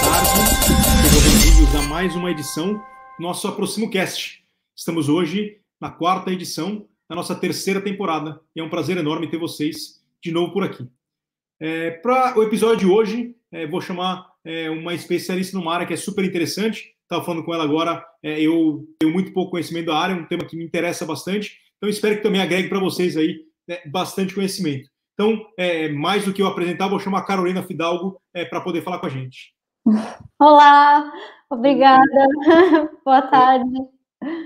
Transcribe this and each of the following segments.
tarde. Sejam bem-vindos a mais uma edição do nosso Aproximo Cast. Estamos hoje na quarta edição da nossa terceira temporada e é um prazer enorme ter vocês de novo por aqui. É, Para o episódio de hoje, é, vou chamar é, uma especialista numa área que é super interessante. Estava falando com ela agora, é, eu tenho muito pouco conhecimento da área, um tema que me interessa bastante, então espero que também agregue para vocês aí né, bastante conhecimento. Então, é, mais do que eu apresentar, vou chamar a Carolina Fidalgo é, para poder falar com a gente. Olá, obrigada. Boa tarde.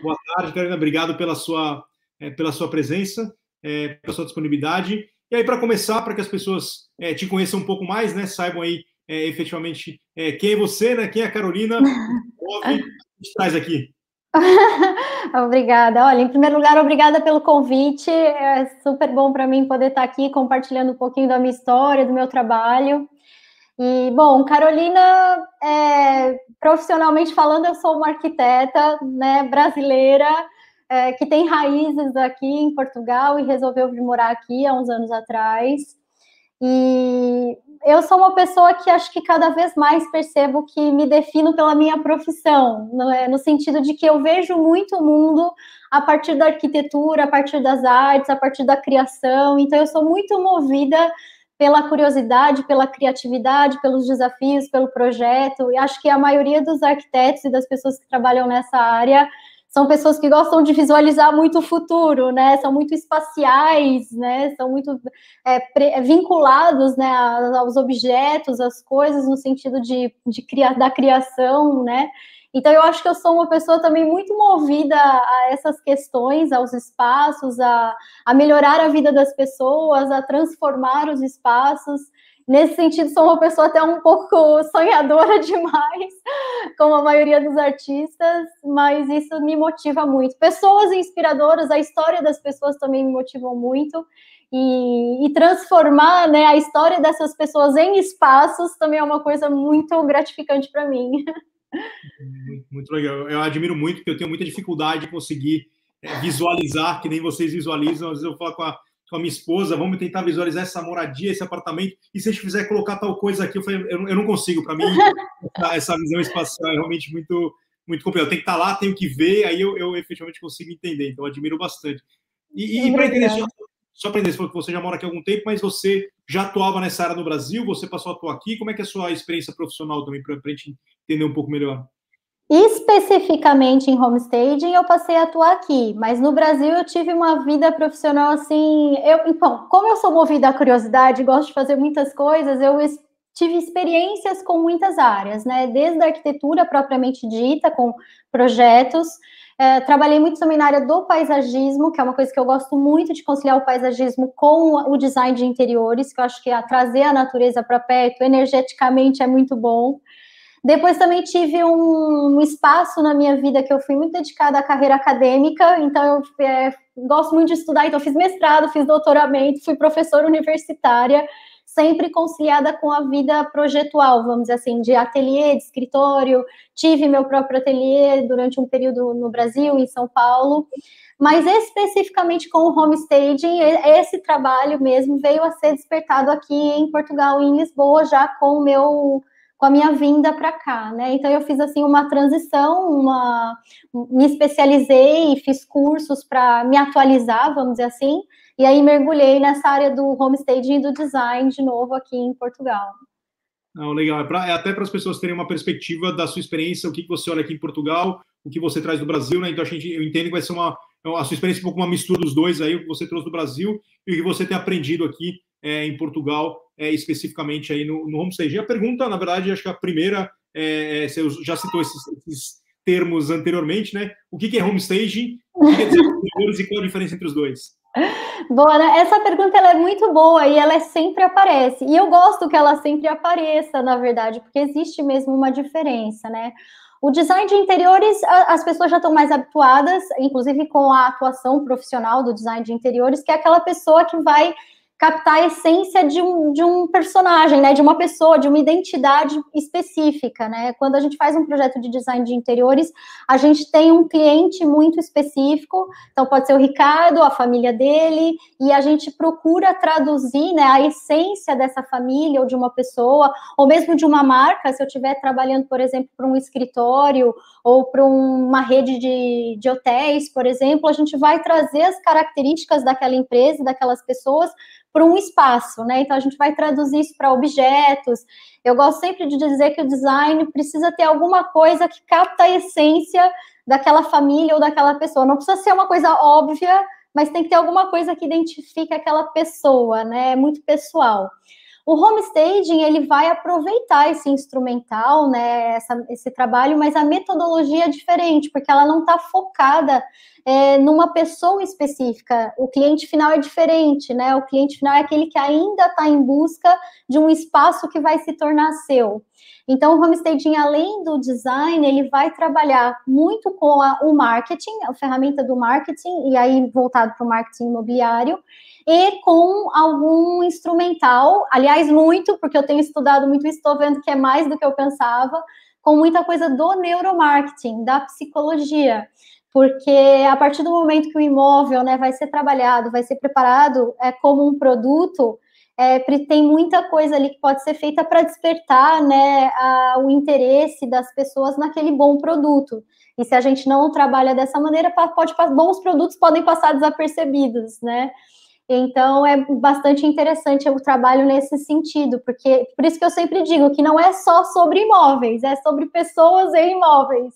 Boa tarde, Carolina. Obrigado pela sua, é, pela sua presença, é, pela sua disponibilidade. E aí, para começar, para que as pessoas é, te conheçam um pouco mais, né, saibam aí efetivamente quem é você, né, quem é a Carolina, o que traz aqui. obrigada. Olha, em primeiro lugar, obrigada pelo convite. É super bom para mim poder estar aqui compartilhando um pouquinho da minha história, do meu trabalho. E, bom, Carolina, é, profissionalmente falando, eu sou uma arquiteta né, brasileira é, que tem raízes aqui em Portugal e resolveu vir morar aqui há uns anos atrás. E eu sou uma pessoa que acho que cada vez mais percebo que me defino pela minha profissão, é, no sentido de que eu vejo muito o mundo a partir da arquitetura, a partir das artes, a partir da criação. Então, eu sou muito movida pela curiosidade, pela criatividade, pelos desafios, pelo projeto. E acho que a maioria dos arquitetos e das pessoas que trabalham nessa área são pessoas que gostam de visualizar muito o futuro, né? São muito espaciais, né? São muito é, vinculados, né, aos objetos, às coisas no sentido de, de criar da criação, né? Então, eu acho que eu sou uma pessoa também muito movida a essas questões, aos espaços, a, a melhorar a vida das pessoas, a transformar os espaços. Nesse sentido, sou uma pessoa até um pouco sonhadora demais, como a maioria dos artistas, mas isso me motiva muito. Pessoas inspiradoras, a história das pessoas também me motivam muito. E, e, transformar né, a história dessas pessoas em espaços também é uma coisa muito gratificante para mim. Muito, muito, legal. Eu admiro muito, porque eu tenho muita dificuldade de conseguir é, visualizar, que nem vocês visualizam. Às vezes eu falo com a, com a minha esposa, vamos tentar visualizar essa moradia, esse apartamento, e se a gente fizer colocar tal coisa aqui, eu falei, eu, eu não consigo, para mim, essa visão espacial é realmente muito, muito complicado. Eu tenho que estar lá, tenho que ver, aí eu, eu efetivamente consigo entender, então eu admiro bastante. E, e para entender, só, para entender, você já mora aqui há algum tempo, mas você já atuava nessa área no Brasil, você passou a atuar aqui, como é que é a sua experiência profissional também, para a gente entender um pouco melhor? Especificamente em homestaging, eu passei a atuar aqui, mas no Brasil eu tive uma vida profissional assim. Eu, então, como eu sou movida à curiosidade, gosto de fazer muitas coisas, eu tive experiências com muitas áreas, né? Desde a arquitetura propriamente dita, com projetos. É, trabalhei muito também na área do paisagismo, que é uma coisa que eu gosto muito de conciliar o paisagismo com o design de interiores, que eu acho que é trazer a natureza para perto, energeticamente é muito bom. Depois também tive um, um, espaço na minha vida que eu fui muito dedicada à carreira acadêmica, então eu é, gosto muito de estudar, então fiz mestrado, fiz doutoramento, fui professora universitária, sempre conciliada com a vida projetual, vamos dizer assim, de ateliê, de escritório. Tive meu próprio ateliê durante um período no Brasil, em São Paulo. Mas especificamente com o homestaging, esse trabalho mesmo veio a ser despertado aqui em Portugal, em Lisboa, já com o meu com a minha vinda para cá, né? Então eu fiz assim uma transição, uma me especializei, fiz cursos para me atualizar, vamos dizer assim, e aí mergulhei nessa área do homestaging e do design de novo aqui em Portugal. Não, legal. É, pra, é até para as pessoas terem uma perspectiva da sua experiência, o que, que você olha aqui em Portugal, o que você traz do Brasil, né? Então a gente, eu entendo que vai ser uma a sua experiência é um pouco uma mistura dos dois aí, o que você trouxe do Brasil e o que você tem aprendido aqui é, em Portugal, é, especificamente aí no, no homestaging. A pergunta, na verdade, acho que a primeira, é, é você já citou esses, esses, termos anteriormente, né? O que, que é homestaging? O que e qual a diferença entre os dois? Boa, né? Essa pergunta ela é muito boa e ela sempre aparece. E eu gosto que ela sempre apareça, na verdade, porque existe mesmo uma diferença, né? O design de interiores, as pessoas já estão mais habituadas, inclusive com a atuação profissional do design de interiores, que é aquela pessoa que vai captar a essência de um, de um personagem, né, de uma pessoa, de uma identidade específica, né? Quando a gente faz um projeto de design de interiores, a gente tem um cliente muito específico, então pode ser o Ricardo, a família dele, e a gente procura traduzir, né, a essência dessa família ou de uma pessoa, ou mesmo de uma marca, se eu estiver trabalhando, por exemplo, para um escritório ou para uma rede de, de hotéis, por exemplo, a gente vai trazer as características daquela empresa, daquelas pessoas, para um espaço, né? Então a gente vai traduzir isso para objetos. Eu gosto sempre de dizer que o design precisa ter alguma coisa que capta a essência daquela família ou daquela pessoa. Não precisa ser uma coisa óbvia, mas tem que ter alguma coisa que identifique aquela pessoa, né? É muito pessoal. O homestaging ele vai aproveitar esse instrumental, né, essa, esse trabalho, mas a metodologia é diferente, porque ela não está focada é, numa pessoa específica. O cliente final é diferente, né? O cliente final é aquele que ainda está em busca de um espaço que vai se tornar seu. Então, o homestaging, além do design, ele vai trabalhar muito com a, o marketing, a ferramenta do marketing, e aí voltado para o marketing imobiliário, e com algum instrumental, aliás, muito, porque eu tenho estudado muito isso, estou vendo que é mais do que eu pensava, com muita coisa do neuromarketing, da psicologia porque a partir do momento que o imóvel né, vai ser trabalhado, vai ser preparado é, como um produto, é, tem muita coisa ali que pode ser feita para despertar né, a, o interesse das pessoas naquele bom produto. E se a gente não trabalha dessa maneira, pode, bons produtos podem passar desapercebidos, né? Então é bastante interessante o trabalho nesse sentido, porque por isso que eu sempre digo que não é só sobre imóveis, é sobre pessoas e imóveis.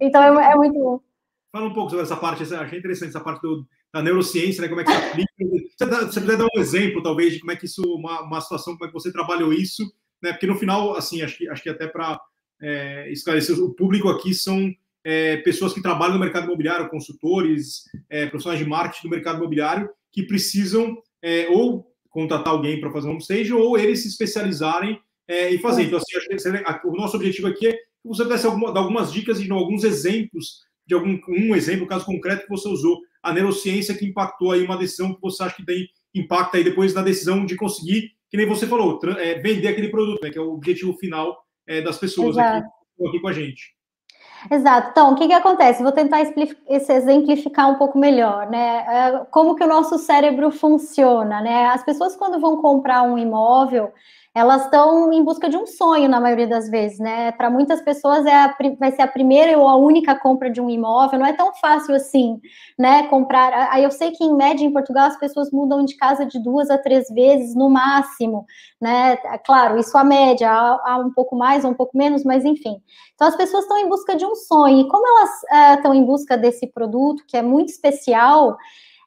Então é, é muito bom. Fala um pouco sobre essa parte, achei interessante essa parte do, da neurociência, né? Como é que se aplica. Você, você puder dar um exemplo, talvez, de como é que isso, uma, uma situação, como é que você trabalhou isso, né? Porque no final, assim, acho que, acho que até para é, esclarecer, o público aqui são é, pessoas que trabalham no mercado imobiliário, consultores, é, profissionais de marketing do mercado imobiliário, que precisam é, ou contratar alguém para fazer um homestage ou eles se especializarem é, em fazer. Então, assim, que, o nosso objetivo aqui é que você pudesse alguma, dar algumas dicas e alguns exemplos de algum um exemplo, caso concreto que você usou, a neurociência que impactou aí uma decisão que você acha que tem impacto aí depois da decisão de conseguir, que nem você falou, é, vender aquele produto, né, que é o objetivo final é, das pessoas aqui, aqui, com a gente. Exato. Então, o que, que acontece? Vou tentar exemplificar um pouco melhor, né? É, como que o nosso cérebro funciona, né? As pessoas, quando vão comprar um imóvel, elas estão em busca de um sonho na maioria das vezes, né? Para muitas pessoas é a, vai ser a primeira ou a única compra de um imóvel, não é tão fácil assim, né? Comprar. Aí eu sei que em média em Portugal as pessoas mudam de casa de duas a três vezes no máximo, né? É claro, isso a média, há, há um pouco mais ou um pouco menos, mas enfim. Então as pessoas estão em busca de um sonho, e como elas estão é, em busca desse produto que é muito especial,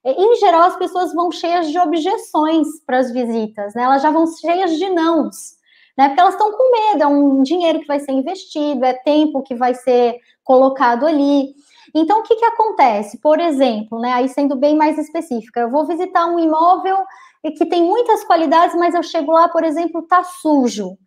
em geral, as pessoas vão cheias de objeções para as visitas, né? Elas já vão cheias de nãos, né? Porque elas estão com medo, é um dinheiro que vai ser investido, é tempo que vai ser colocado ali. Então, o que, que acontece? Por exemplo, né? Aí sendo bem mais específica, eu vou visitar um imóvel que tem muitas qualidades, mas eu chego lá, por exemplo, tá sujo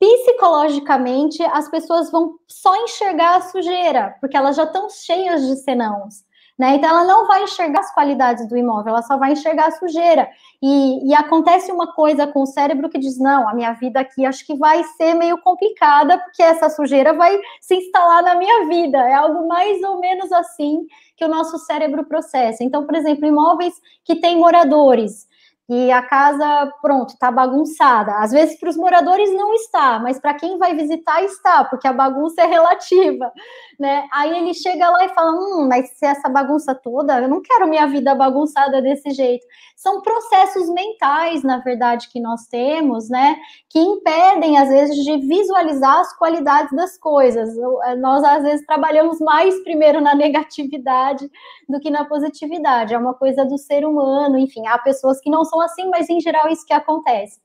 psicologicamente as pessoas vão só enxergar a sujeira, porque elas já estão cheias de senãos. Né? Então, ela não vai enxergar as qualidades do imóvel, ela só vai enxergar a sujeira. E, e, acontece uma coisa com o cérebro que diz: não, a minha vida aqui acho que vai ser meio complicada, porque essa sujeira vai se instalar na minha vida. É algo mais ou menos assim que o nosso cérebro processa. Então, por exemplo, imóveis que têm moradores e a casa, pronto, está bagunçada. Às vezes para os moradores não está, mas para quem vai visitar está, porque a bagunça é relativa, né? Aí ele chega lá e fala: "Hum, mas se essa bagunça toda, eu não quero minha vida bagunçada desse jeito". São processos mentais, na verdade, que nós temos, né, que impedem às vezes de visualizar as qualidades das coisas. Eh, nós às vezes trabalhamos mais primeiro na negatividade do que na positividade. É uma coisa do ser humano, enfim, há pessoas que não são assim, mas em geral é isso que acontece.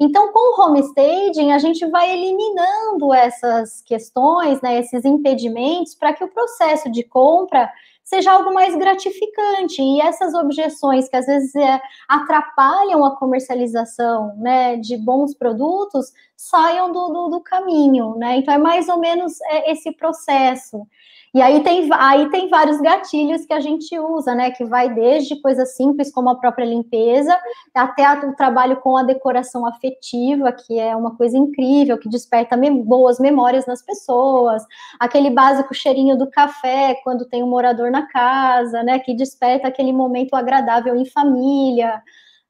Então, com o homestaging, a gente vai eliminando essas questões, né, esses impedimentos, para que o processo de compra seja algo mais gratificante. E essas objeções que às vezes é, atrapalham a comercialização né, de bons produtos saiam do, do, do, caminho. Né? Então, é mais ou menos é, esse processo. E aí tem, aí tem vários gatilhos que a gente usa, né? Que vai desde coisas simples como a própria limpeza, até o trabalho com a decoração afetiva, que é uma coisa incrível, que desperta boas memórias nas pessoas, aquele básico cheirinho do café quando tem um morador na casa, né? Que desperta aquele momento agradável em família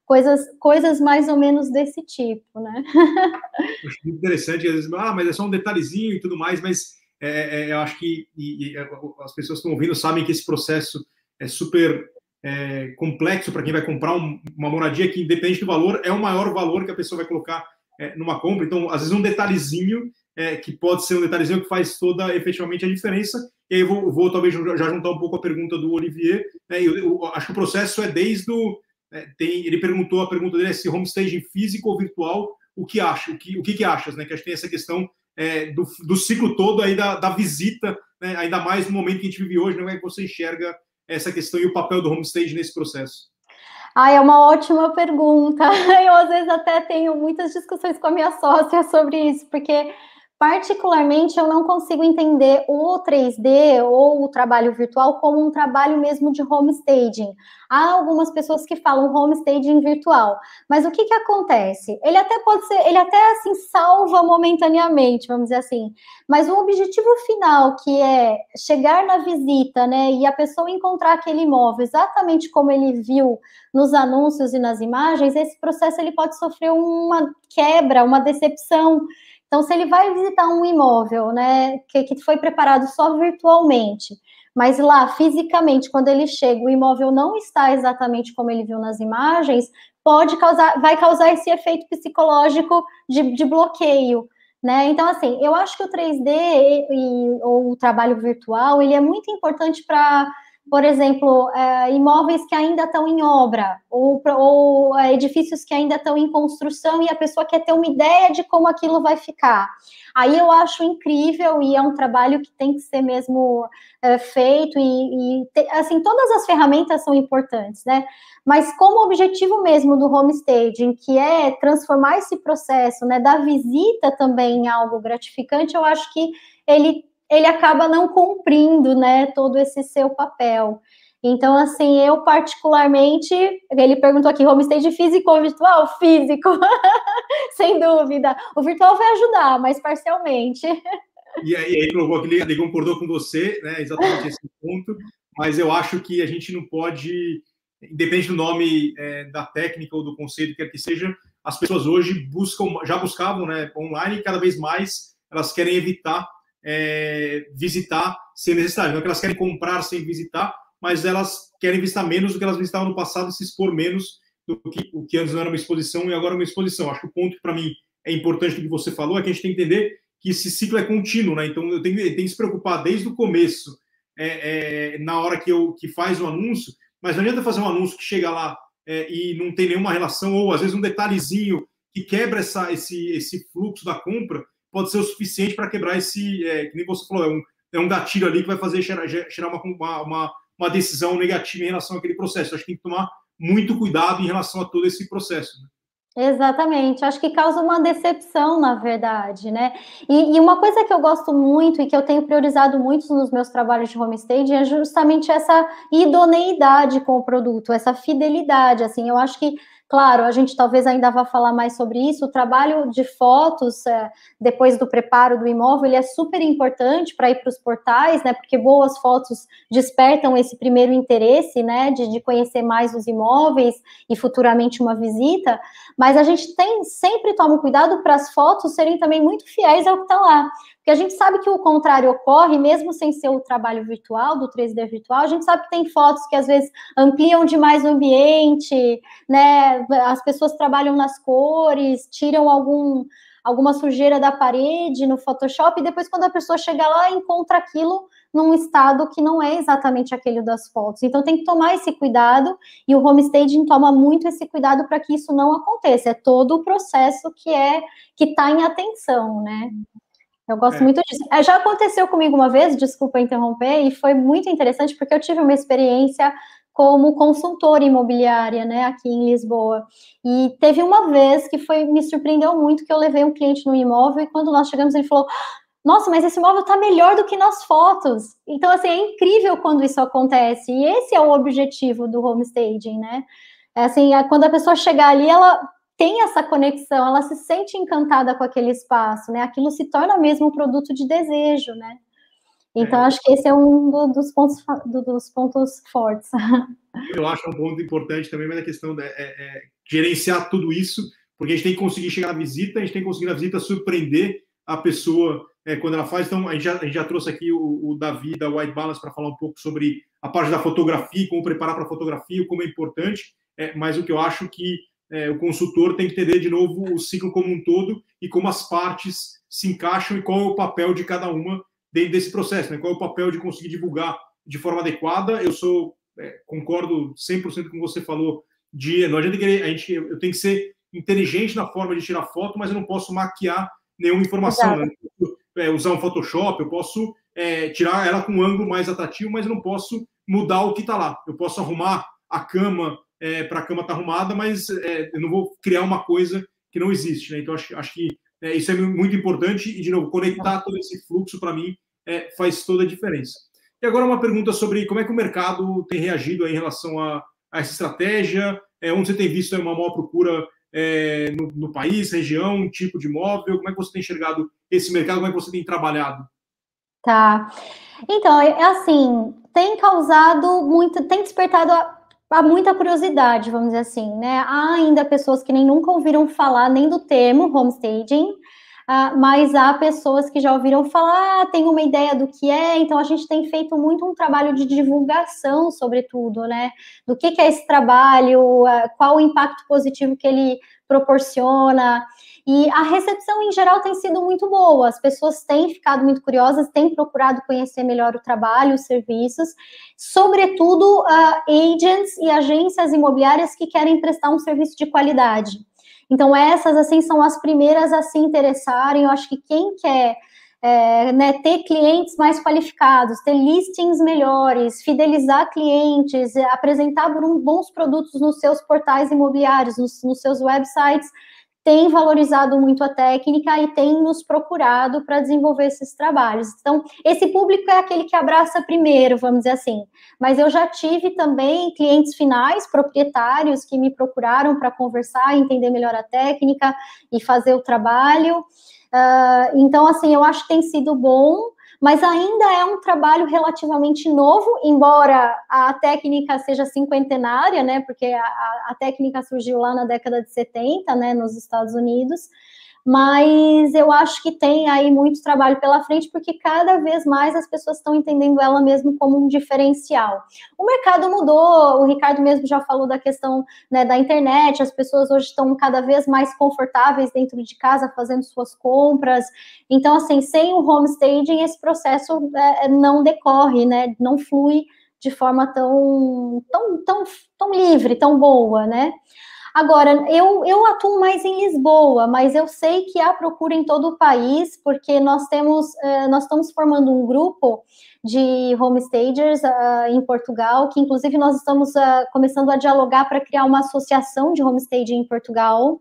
coisas, coisas mais ou menos desse tipo, né? Interessante, às vezes, ah, mas é só um detalhezinho e tudo mais, mas é, é, eu acho que e, e, as pessoas que estão ouvindo sabem que esse processo é super é, complexo para quem vai comprar um, uma moradia que, independente do valor, é o maior valor que a pessoa vai colocar é, numa compra. Então, às vezes, um detalhezinho é, que pode ser um detalhezinho que faz toda efetivamente a diferença. E aí eu vou, vou talvez já juntar um pouco a pergunta do Olivier. Né? Eu, eu, acho que o processo é desde o é, tem, ele perguntou, a pergunta dele é se homestaging físico ou virtual, o que acha, o que, o que, que achas, né? Que acho que tem essa questão é, do, do ciclo todo aí da, da visita, né? ainda mais no momento que a gente vive hoje, né? como é que você enxerga essa questão e o papel do homestaging nesse processo? Ah, é uma ótima pergunta. Eu às vezes até tenho muitas discussões com a minha sócia sobre isso, porque Particularmente, eu não consigo entender o 3D ou o trabalho virtual como um trabalho mesmo de homestaging. Há algumas pessoas que falam homestaging virtual, mas o que que acontece? Ele até pode ser, ele até assim salva momentaneamente, vamos dizer assim, mas o objetivo final, que é chegar na visita, né, e a pessoa encontrar aquele imóvel exatamente como ele viu nos anúncios e nas imagens, esse processo ele pode sofrer uma quebra, uma decepção então, se ele vai visitar um imóvel, né, que, que foi preparado só virtualmente, mas lá, fisicamente, quando ele chega, o imóvel não está exatamente como ele viu nas imagens, pode causar, vai causar esse efeito psicológico de, de bloqueio. Né? Então, assim, eu acho que o 3D e, e, ou o trabalho virtual, ele é muito importante para por exemplo, é, imóveis que ainda estão em obra, ou, ou é, edifícios que ainda estão em construção e a pessoa quer ter uma ideia de como aquilo vai ficar. Aí eu acho incrível e é um trabalho que tem que ser mesmo é, feito e, e te, assim todas as ferramentas são importantes, né? Mas como objetivo mesmo do homestaging, que é transformar esse processo, né, da visita também em algo gratificante, eu acho que ele ele acaba não cumprindo, né, todo esse seu papel. Então, assim, eu particularmente, ele perguntou aqui, homestay físico ou virtual? Físico, sem dúvida. O virtual vai ajudar, mas parcialmente. E aí, ele que ele concordou com você, né, exatamente esse ponto, mas eu acho que a gente não pode, independente do nome é, da técnica ou do conceito, quer que seja, as pessoas hoje buscam, já buscavam, né, online, e cada vez mais elas querem evitar é, visitar sem necessidade. Não é que elas querem comprar sem visitar, mas elas querem visitar menos do que elas visitavam no passado, se expor menos do que o que antes não era uma exposição e agora é uma exposição. Acho que o ponto que para mim é importante do que você falou é que a gente tem que entender que esse ciclo é contínuo, né? Então eu tenho, eu tenho que se preocupar desde o começo, é, é, na hora que eu que faz o anúncio, mas não adianta fazer um anúncio que chega lá é, e não tem nenhuma relação ou às vezes um detalhezinho que quebra essa, esse, esse fluxo da compra pode ser o suficiente para quebrar esse, é, que nem você falou, é um, é um gatilho ali que vai fazer gerar, gerar uma, uma, uma, decisão negativa em relação àquele processo. Acho que tem que tomar muito cuidado em relação a todo esse processo. Né? Exatamente, acho que causa uma decepção, na verdade, né? E, e, uma coisa que eu gosto muito e que eu tenho priorizado muito nos meus trabalhos de homestaging é justamente essa idoneidade com o produto, essa fidelidade, assim, eu acho que Claro, a gente talvez ainda vá falar mais sobre isso. O trabalho de fotos é, depois do preparo do imóvel ele é super importante para ir para os portais, né? Porque boas fotos despertam esse primeiro interesse, né? De, de conhecer mais os imóveis e futuramente uma visita. Mas a gente tem sempre toma cuidado para as fotos serem também muito fiéis ao que está lá. Porque a gente sabe que o contrário ocorre, mesmo sem ser o trabalho virtual, do 3D virtual, a gente sabe que tem fotos que às vezes ampliam demais o ambiente, né? As pessoas trabalham nas cores, tiram algum alguma sujeira da parede no Photoshop, e depois, quando a pessoa chega lá, encontra aquilo num estado que não é exatamente aquele das fotos. Então, tem que tomar esse cuidado, e o homestaging toma muito esse cuidado para que isso não aconteça. É todo o processo que é que está em atenção, né? Eu gosto é. muito disso. É, já aconteceu comigo uma vez, desculpa interromper, e foi muito interessante porque eu tive uma experiência como consultora imobiliária, né, aqui em Lisboa. E teve uma vez que foi me surpreendeu muito que eu levei um cliente no imóvel e quando nós chegamos ele falou: nossa, mas esse imóvel está melhor do que nas fotos. Então, assim, é incrível quando isso acontece. E esse é o objetivo do homestaging, né? É assim, é quando a pessoa chegar ali, ela tem essa conexão, ela se sente encantada com aquele espaço, né? Aquilo se torna mesmo um produto de desejo, né? Então, é. acho que esse é um do, dos, pontos, do, dos pontos fortes. Eu acho um ponto importante também, mas a questão é, é, gerenciar tudo isso, porque a gente tem que conseguir chegar na visita, a gente tem que conseguir na visita surpreender a pessoa é, quando ela faz. Então, a gente já, a gente já trouxe aqui o, o, Davi da White Balance para falar um pouco sobre a parte da fotografia, como preparar para a fotografia, como é importante. É, mas o que eu acho que é, o consultor tem que entender de novo o ciclo como um todo e como as partes se encaixam e qual é o papel de cada uma dentro desse processo, né? qual é o papel de conseguir divulgar de forma adequada. Eu sou, é, concordo 100% com você falou, de não adianta querer, a gente, eu tenho que ser inteligente na forma de tirar foto, mas eu não posso maquiar nenhuma informação. Né? É, usar um Photoshop, eu posso é, tirar ela com um ângulo mais atrativo, mas eu não posso mudar o que está lá. Eu posso arrumar a cama é, para a cama estar tá arrumada, mas é, eu não vou criar uma coisa que não existe. Né? Então, acho, acho que é, isso é muito importante e, de novo, conectar todo esse fluxo, para mim, é, faz toda a diferença. E agora uma pergunta sobre como é que o mercado tem reagido em relação a, a essa estratégia, é, onde você tem visto uma maior procura é, no, no, país, região, tipo de imóvel, como é que você tem enxergado esse mercado, como é que você tem trabalhado? Tá. Então, é, assim, tem causado muito, tem despertado há muita curiosidade, vamos dizer assim, né? Há ainda pessoas que nem nunca ouviram falar nem do termo homestaging, uh, mas há pessoas que já ouviram falar, ah, tem uma ideia do que é, então a gente tem feito muito um trabalho de divulgação, sobretudo, né? Do que, que é esse trabalho, uh, qual o impacto positivo que ele proporciona. E a recepção em geral tem sido muito boa, as pessoas têm ficado muito curiosas, têm procurado conhecer melhor o trabalho, os serviços, sobretudo uh, agents e agências imobiliárias que querem prestar um serviço de qualidade. Então, essas, assim, são as primeiras a se interessarem. Eu acho que quem quer é, né, ter clientes mais qualificados, ter listings melhores, fidelizar clientes, apresentar bons produtos nos seus portais imobiliários, nos, nos seus websites, tem valorizado muito a técnica e tem nos procurado para desenvolver esses trabalhos. Então, esse público é aquele que abraça primeiro, vamos dizer assim. Mas eu já tive também clientes finais, proprietários, que me procuraram para conversar, entender melhor a técnica e fazer o trabalho. Uh, então, assim, eu acho que tem sido bom mas ainda é um trabalho relativamente novo, embora a técnica seja cinquentenária, né, porque a, a técnica surgiu lá na década de 70, né, nos Estados Unidos, mas eu acho que tem aí muito trabalho pela frente, porque cada vez mais as pessoas estão entendendo ela mesmo como um diferencial. O mercado mudou, o Ricardo mesmo já falou da questão né, da internet, as pessoas hoje estão cada vez mais confortáveis dentro de casa, fazendo suas compras. Então, assim, sem o homestaging, esse processo é, não decorre, né, não flui de forma tão, tão, tão, tão livre, tão boa, né? Agora, eu, eu atuo mais em Lisboa, mas eu sei que há procura em todo o país, porque nós temos, uh, nós estamos formando um grupo de homestagers uh, em Portugal, que inclusive nós estamos uh, começando a dialogar para criar uma associação de homestaging em Portugal.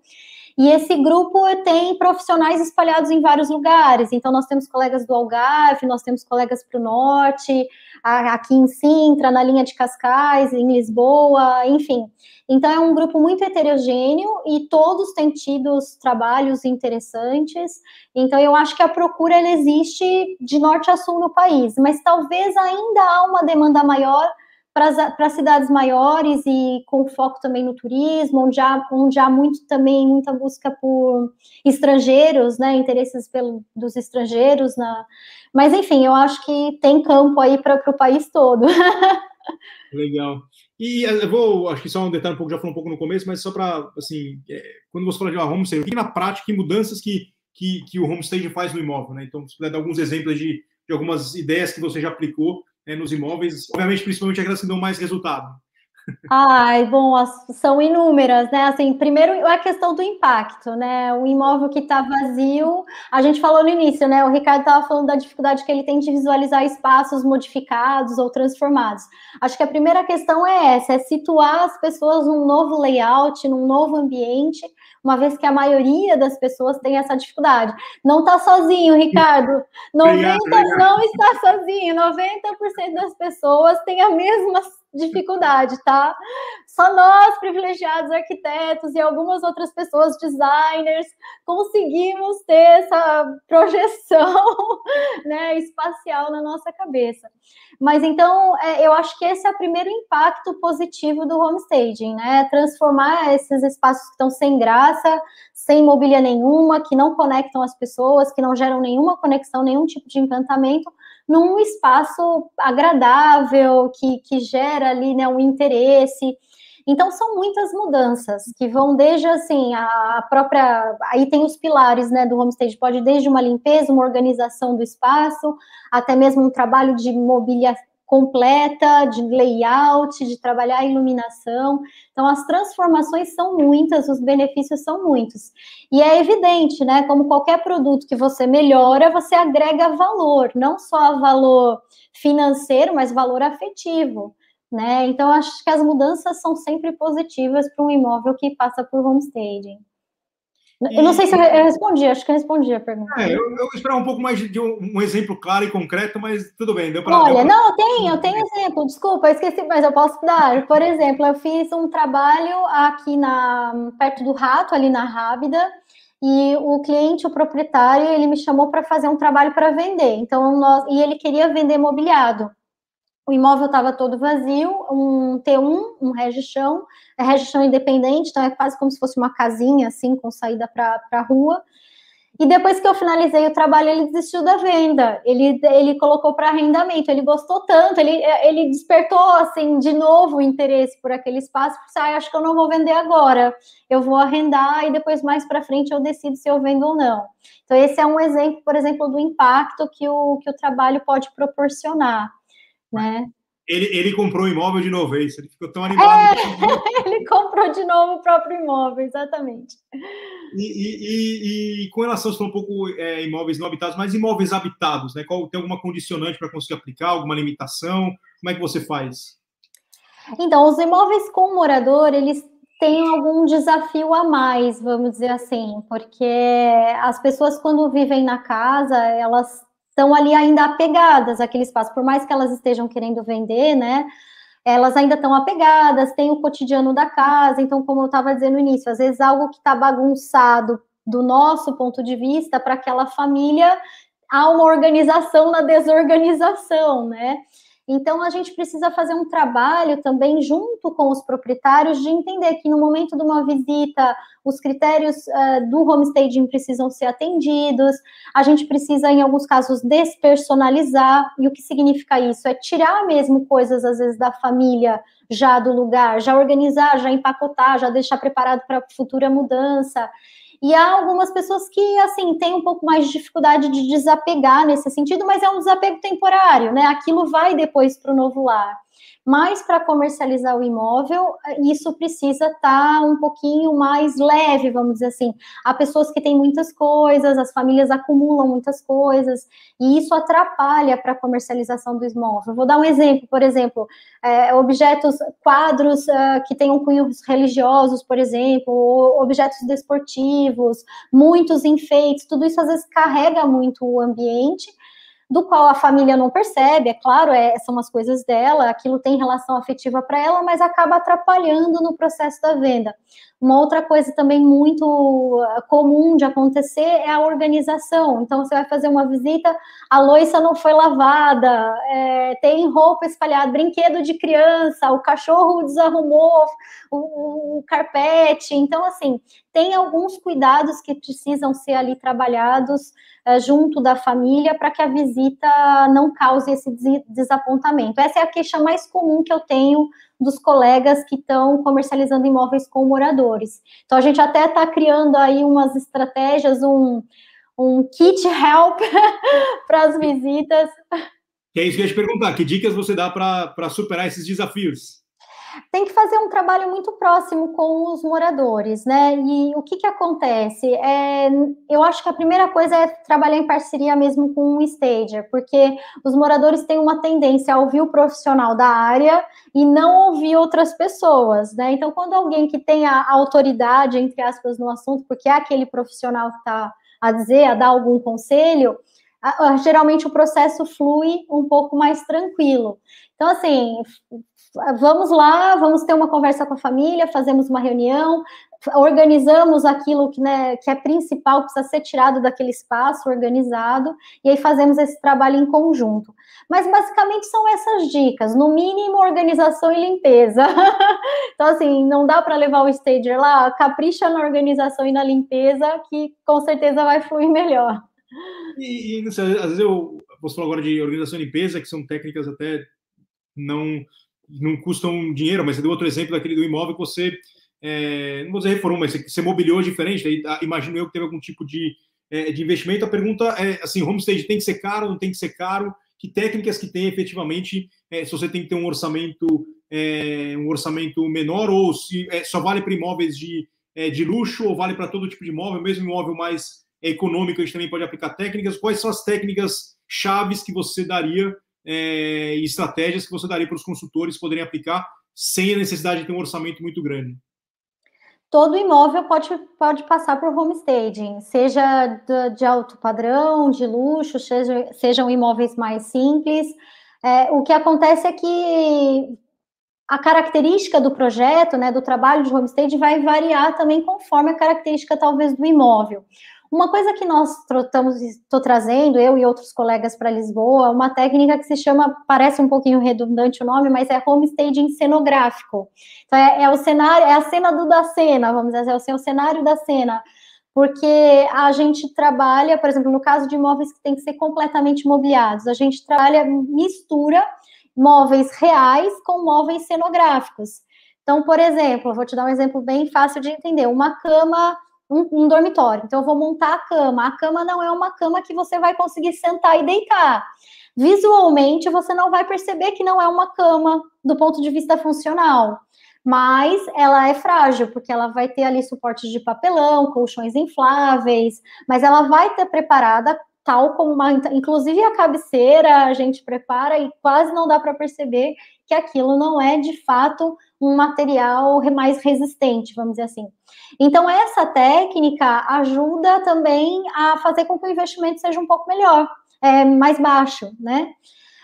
E esse grupo tem profissionais espalhados em vários lugares. Então, nós temos colegas do Algarve, nós temos colegas para o norte, aqui em Sintra, na linha de Cascais, em Lisboa, enfim. Então, é um grupo muito heterogêneo e todos têm tido trabalhos interessantes. Então, eu acho que a procura existe de norte a sul no país, mas talvez ainda há uma demanda maior para cidades maiores e com foco também no turismo, onde há, onde há muito também muita busca por estrangeiros, né, interesses pelo, dos estrangeiros, na... mas enfim, eu acho que tem campo aí para o país todo. Legal. E eu vou, acho que só um detalhe, um pouco, já falou um pouco no começo, mas só para, assim, é, quando você fala de uma homestay, o que na prática, que mudanças que, que, que o homestay faz no imóvel, né? Então, se puder dar alguns exemplos de, de algumas ideias que você já aplicou né, nos imóveis, obviamente, principalmente aquelas que dão mais resultado. Ai, bom, são inúmeras, né? Assim, primeiro a questão do impacto, né? O imóvel que está vazio, a gente falou no início, né? O Ricardo estava falando da dificuldade que ele tem de visualizar espaços modificados ou transformados. Acho que a primeira questão é essa: é situar as pessoas num novo layout, num novo ambiente, uma vez que a maioria das pessoas tem essa dificuldade. Não está sozinho, Ricardo. 90 não está sozinho. 90% das pessoas têm a mesma dificuldade, tá? Só nós, privilegiados arquitetos e algumas outras pessoas, designers, conseguimos ter essa projeção né, espacial na nossa cabeça. Mas então, é, eu acho que esse é o primeiro impacto positivo do homestaging, né? Transformar esses espaços que estão sem graça, sem mobília nenhuma, que não conectam as pessoas, que não geram nenhuma conexão, nenhum tipo de encantamento, num espaço agradável, que, que gera ali né, um interesse. Então, são muitas mudanças que vão desde assim, a própria. Aí tem os pilares né, do homestage, pode desde uma limpeza, uma organização do espaço, até mesmo um trabalho de mobília completa, de layout, de trabalhar a iluminação. Então, as transformações são muitas, os benefícios são muitos. E é evidente, né? Como qualquer produto que você melhora, você agrega valor, não só valor financeiro, mas valor afetivo. Né? Então, acho que as mudanças são sempre positivas para um imóvel que passa por homestaging. Eu não sei se eu respondi, acho que eu respondi a pergunta. É, eu, eu esperava um pouco mais de um, um, exemplo claro e concreto, mas tudo bem. Deu pra, Olha, deu pra... não, eu tenho, eu tenho exemplo, desculpa, eu esqueci, mas eu posso dar. Por exemplo, eu fiz um trabalho aqui na perto do Rato, ali na Rábida, e o cliente, o proprietário, ele me chamou para fazer um trabalho para vender. Então, nós, e ele queria vender mobiliado. O imóvel estava todo vazio, um T1, um regichão, é regichão independente, então é quase como se fosse uma casinha, assim, com saída para a rua. E depois que eu finalizei o trabalho, ele desistiu da venda. Ele, ele colocou para arrendamento. Ele gostou tanto, ele, ele despertou assim de novo o interesse por aquele espaço. Porque, ah, acho que eu não vou vender agora. Eu vou arrendar e depois mais para frente eu decido se eu vendo ou não. Então esse é um exemplo, por exemplo, do impacto que o que o trabalho pode proporcionar né? Ele, ele comprou o imóvel de novo, é isso? Ele ficou tão animado. É, ele comprou de novo o próprio imóvel, exatamente. E, e, e, e com relação, a um pouco é, imóveis não habitados, mas imóveis habitados, né? Qual, tem alguma condicionante para conseguir aplicar, alguma limitação? Como é que você faz? Então, os imóveis com morador, eles têm algum desafio a mais, vamos dizer assim, porque as pessoas, quando vivem na casa, elas estão ali ainda apegadas àquele espaço, por mais que elas estejam querendo vender, né? Elas ainda estão apegadas, tem o cotidiano da casa, então, como eu estava dizendo no início, às vezes algo que está bagunçado do nosso ponto de vista para aquela família, há uma organização na desorganização, né? Então, a gente precisa fazer um trabalho também junto com os proprietários de entender que no momento de uma visita, os critérios uh, do homestaging precisam ser atendidos, a gente precisa, em alguns casos, despersonalizar, e o que significa isso? É tirar mesmo coisas, às vezes, da família já do lugar, já organizar, já empacotar, já deixar preparado para futura mudança. E há algumas pessoas que, assim, têm um pouco mais de dificuldade de desapegar nesse sentido, mas é um desapego temporário, né? Aquilo vai depois para o novo lar. Mas para comercializar o imóvel, isso precisa estar tá um pouquinho mais leve, vamos dizer assim. Há pessoas que têm muitas coisas, as famílias acumulam muitas coisas, e isso atrapalha para a comercialização do imóvel. Vou dar um exemplo, por exemplo, é, objetos, quadros uh, que tenham cunhos religiosos, por exemplo, objetos desportivos, muitos enfeites, tudo isso às vezes carrega muito o ambiente do qual a família não percebe, é claro, é, são as coisas dela, aquilo tem relação afetiva para ela, mas acaba atrapalhando no processo da venda. Uma outra coisa também muito ah, comum de acontecer é a organização. Então, você vai fazer uma visita, a louça não foi lavada, é, tem roupa espalhada, brinquedo de criança, o cachorro desarrumou o, o carpete. Então, assim, tem alguns cuidados que precisam ser ali trabalhados é, junto da família para que a visita não cause esse desapontamento. Essa é a queixa mais comum que eu tenho dos colegas que estão comercializando imóveis com moradores. Então, a gente até está criando aí umas estratégias, um, um kit help para as visitas. É isso que eu ia te perguntar, que dicas você dá para superar esses desafios? Tem que fazer um trabalho muito próximo com os moradores, né? E o que, que acontece? É, eu acho que a primeira coisa é trabalhar em parceria mesmo com um stager, porque os moradores têm uma tendência a ouvir o profissional da área e não ouvir outras pessoas, né? Então, quando alguém que tem a autoridade, entre aspas, no assunto, porque é aquele profissional que está a dizer, a dar algum conselho, geralmente o processo flui um pouco mais tranquilo. Então, assim, vamos lá, vamos ter uma conversa com a família, fazemos uma reunião, organizamos aquilo que, né, que é principal, que precisa ser tirado daquele espaço organizado, e aí fazemos esse trabalho em conjunto. Mas basicamente são essas dicas, no mínimo organização e limpeza. então, assim, não dá para levar o stager lá, capricha na organização e na limpeza, que com certeza vai fluir melhor. E, e às vezes eu, você falou agora de organização e limpeza, que são técnicas até não não custam dinheiro, mas você deu outro exemplo daquele do imóvel que você, é, não vou dizer reformou, mas você, você mobiliou diferente, aí, ah, imagino eu que teve algum tipo de, é, de investimento. A pergunta é, assim, homestage tem que ser caro, não tem que ser caro? Que técnicas que tem efetivamente, é, se você tem que ter um orçamento, é, um orçamento menor, ou se é, só vale para imóveis de, é, de luxo, ou vale para todo tipo de imóvel, mesmo imóvel mais econômico, a gente também pode aplicar técnicas. Quais são as técnicas chaves que você daria é, estratégias que você daria para os consultores poderem aplicar sem a necessidade de ter um orçamento muito grande? Todo imóvel pode, pode passar por homestaging, seja de, de alto padrão, de luxo, seja, sejam imóveis mais simples. É, o que acontece é que a característica do projeto, né, do trabalho de homestaging vai variar também conforme a característica talvez do imóvel. Uma coisa que nós estou trazendo, eu e outros colegas para Lisboa, uma técnica que se chama, parece um pouquinho redundante o nome, mas é homestaging cenográfico. Então, é, é o cenário, é a cena do da cena, vamos dizer, assim, é o cenário da cena porque a gente trabalha, por exemplo, no caso de imóveis que têm que ser completamente mobiliados, a gente trabalha, mistura móveis reais com móveis cenográficos. Então, por exemplo, vou te dar um exemplo bem fácil de entender: uma cama um, um, dormitório. Então, eu vou montar a cama. A cama não é uma cama que você vai conseguir sentar e deitar. Visualmente, você não vai perceber que não é uma cama do ponto de vista funcional. Mas ela é frágil, porque ela vai ter ali suportes de papelão, colchões infláveis, mas ela vai ter preparada tal como uma. Inclusive a cabeceira a gente prepara e quase não dá para perceber que aquilo não é de fato um material mais resistente, vamos dizer assim. Então, essa técnica ajuda também a fazer com que o investimento seja um pouco melhor, é, mais baixo, né?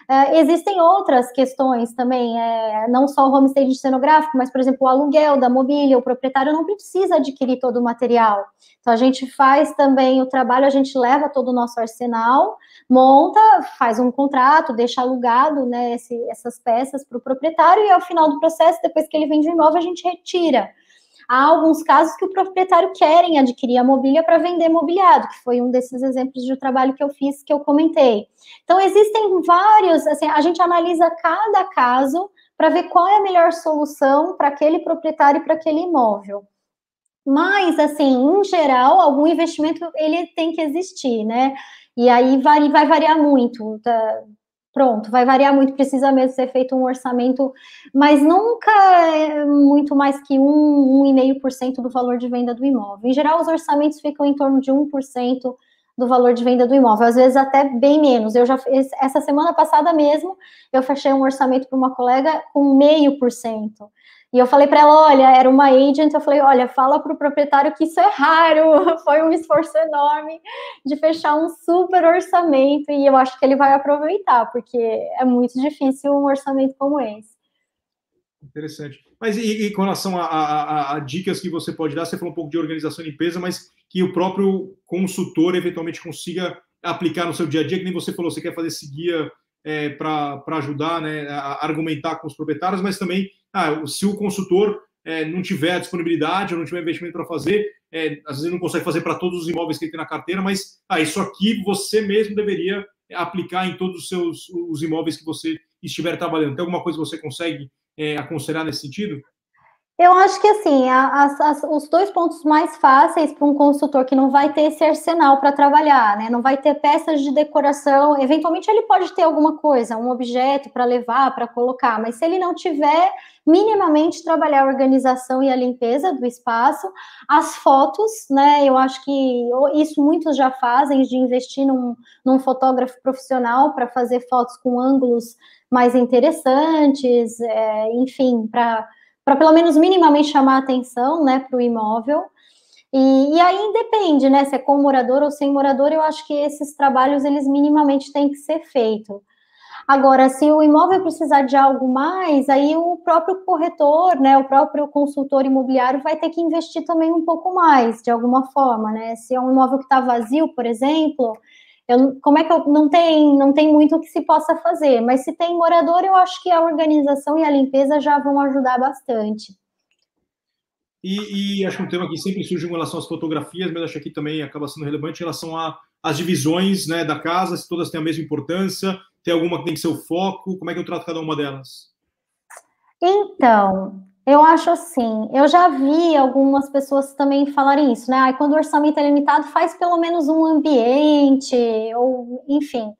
É, existem outras questões também, é, não só o homestaging cenográfico, mas, por exemplo, o aluguel da mobília, o proprietário não precisa adquirir todo o material. Então, a gente faz também o trabalho, a gente leva todo o nosso arsenal, monta, faz um contrato, deixa alugado né, esse, essas peças para o proprietário, e ao final do processo, depois que ele vende o imóvel, a gente retira há alguns casos que o proprietário querem adquirir a mobília para vender mobiliado, que foi um desses exemplos de trabalho que eu fiz, que eu comentei. Então, existem vários, assim, a gente analisa cada caso para ver qual é a melhor solução para aquele proprietário e para aquele imóvel. Mas, assim, em geral, algum investimento ele tem que existir, né? E aí vai, vai variar muito. Tá? Pronto, vai variar muito, precisa mesmo ser feito um orçamento, mas nunca é muito mais que 1, 1,5% do valor de venda do imóvel. Em geral, os orçamentos ficam em torno de 1% do valor de venda do imóvel, às vezes até bem menos. Eu já essa semana passada mesmo, eu fechei um orçamento para uma colega com meio por cento. E eu falei para ela, olha, era uma agent, eu falei, olha, fala para o proprietário que isso é raro, foi um esforço enorme de fechar um super orçamento e eu acho que ele vai aproveitar, porque é muito difícil um orçamento como esse. Interessante. Mas e, e com relação a, a, a, dicas que você pode dar, você falou um pouco de organização e limpeza, mas que o próprio consultor eventualmente consiga aplicar no seu dia a dia, que nem você falou, você quer fazer esse guia é, para ajudar né, a argumentar com os proprietários, mas também ah, se o consultor é, não tiver disponibilidade ou não tiver investimento para fazer, é, às vezes não consegue fazer para todos os imóveis que ele tem na carteira, mas ah, isso aqui você mesmo deveria aplicar em todos os seus os imóveis que você estiver trabalhando. Tem alguma coisa que você consegue é, aconselhar nesse sentido? Eu acho que assim, as, as, os dois pontos mais fáceis para um consultor que não vai ter esse arsenal para trabalhar, né? Não vai ter peças de decoração. Eventualmente ele pode ter alguma coisa, um objeto para levar, para colocar, mas se ele não tiver minimamente trabalhar a organização e a limpeza do espaço, as fotos, né? Eu acho que isso muitos já fazem de investir num, num fotógrafo profissional para fazer fotos com ângulos mais interessantes, é, enfim, para para pelo menos minimamente chamar atenção, né, para o imóvel. E, e, aí depende, né, se é com morador ou sem morador, eu acho que esses trabalhos, eles minimamente têm que ser feitos. Agora, se o imóvel precisar de algo mais, aí o próprio corretor, né, o próprio consultor imobiliário vai ter que investir também um pouco mais, de alguma forma, né? Se é um imóvel que está vazio, por exemplo, eu, como é que eu não tem não tem muito o que se possa fazer, mas se tem morador, eu acho que a organização e a limpeza já vão ajudar bastante. E, e acho que um tema que sempre surge em relação às fotografias, mas acho que aqui também acaba sendo relevante em relação às divisões né, da casa, se todas têm a mesma importância, tem alguma que tem que ser o foco, como é que eu trato cada uma delas? Então, eu acho assim, eu já vi algumas pessoas também falarem isso, né? Ah, quando o orçamento é limitado, faz pelo menos um ambiente, ou enfim.